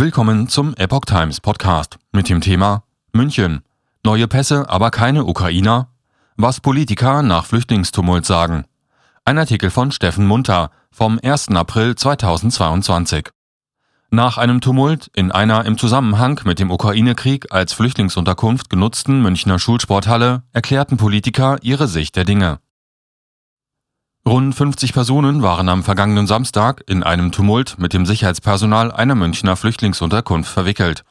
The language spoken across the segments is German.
Willkommen zum Epoch Times Podcast mit dem Thema München. Neue Pässe, aber keine Ukrainer? Was Politiker nach Flüchtlingstumult sagen. Ein Artikel von Steffen Munter vom 1. April 2022. Nach einem Tumult in einer im Zusammenhang mit dem Ukraine-Krieg als Flüchtlingsunterkunft genutzten Münchner Schulsporthalle erklärten Politiker ihre Sicht der Dinge. Rund 50 Personen waren am vergangenen Samstag in einem Tumult mit dem Sicherheitspersonal einer Münchner Flüchtlingsunterkunft verwickelt.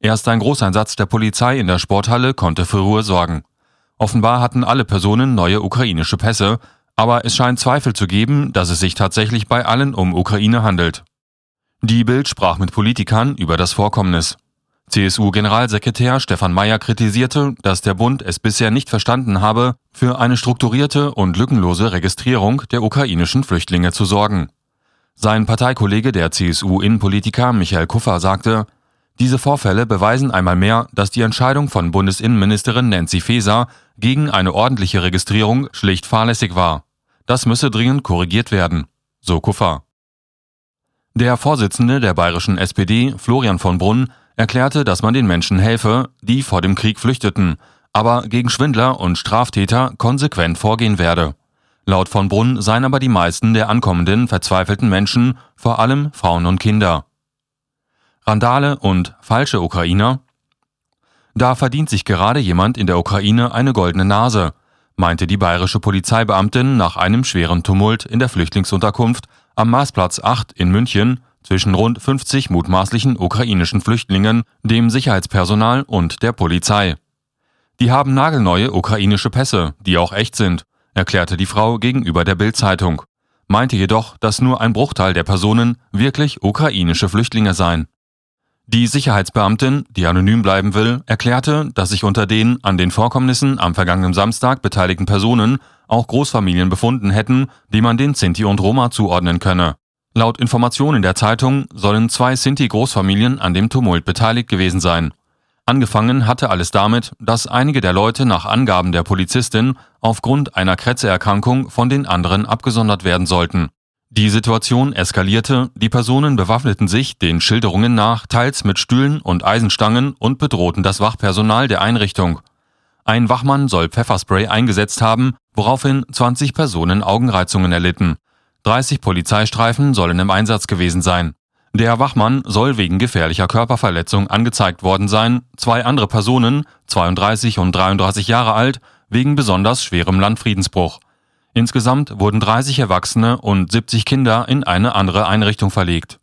Erst ein Großeinsatz der Polizei in der Sporthalle konnte für Ruhe sorgen. Offenbar hatten alle Personen neue ukrainische Pässe, aber es scheint Zweifel zu geben, dass es sich tatsächlich bei allen um Ukraine handelt. Die Bild sprach mit Politikern über das Vorkommnis. CSU-Generalsekretär Stefan Mayer kritisierte, dass der Bund es bisher nicht verstanden habe, für eine strukturierte und lückenlose Registrierung der ukrainischen Flüchtlinge zu sorgen. Sein Parteikollege, der CSU-Innenpolitiker Michael Kuffer, sagte, diese Vorfälle beweisen einmal mehr, dass die Entscheidung von Bundesinnenministerin Nancy Faeser gegen eine ordentliche Registrierung schlicht fahrlässig war. Das müsse dringend korrigiert werden, so Kuffer. Der Vorsitzende der bayerischen SPD, Florian von Brunn, erklärte, dass man den Menschen helfe, die vor dem Krieg flüchteten, aber gegen Schwindler und Straftäter konsequent vorgehen werde. Laut von Brunn seien aber die meisten der ankommenden verzweifelten Menschen vor allem Frauen und Kinder. Randale und falsche Ukrainer? Da verdient sich gerade jemand in der Ukraine eine goldene Nase, meinte die bayerische Polizeibeamtin nach einem schweren Tumult in der Flüchtlingsunterkunft am Marsplatz 8 in München zwischen rund 50 mutmaßlichen ukrainischen Flüchtlingen, dem Sicherheitspersonal und der Polizei. Die haben nagelneue ukrainische Pässe, die auch echt sind, erklärte die Frau gegenüber der Bild-Zeitung, meinte jedoch, dass nur ein Bruchteil der Personen wirklich ukrainische Flüchtlinge seien. Die Sicherheitsbeamtin, die anonym bleiben will, erklärte, dass sich unter den an den Vorkommnissen am vergangenen Samstag beteiligten Personen auch Großfamilien befunden hätten, die man den Sinti und Roma zuordnen könne. Laut Informationen der Zeitung sollen zwei Sinti-Großfamilien an dem Tumult beteiligt gewesen sein. Angefangen hatte alles damit, dass einige der Leute nach Angaben der Polizistin aufgrund einer Krätzeerkrankung von den anderen abgesondert werden sollten. Die Situation eskalierte, die Personen bewaffneten sich den Schilderungen nach teils mit Stühlen und Eisenstangen und bedrohten das Wachpersonal der Einrichtung. Ein Wachmann soll Pfefferspray eingesetzt haben, woraufhin 20 Personen Augenreizungen erlitten. 30 Polizeistreifen sollen im Einsatz gewesen sein. Der Wachmann soll wegen gefährlicher Körperverletzung angezeigt worden sein, zwei andere Personen, 32 und 33 Jahre alt, wegen besonders schwerem Landfriedensbruch. Insgesamt wurden 30 Erwachsene und 70 Kinder in eine andere Einrichtung verlegt.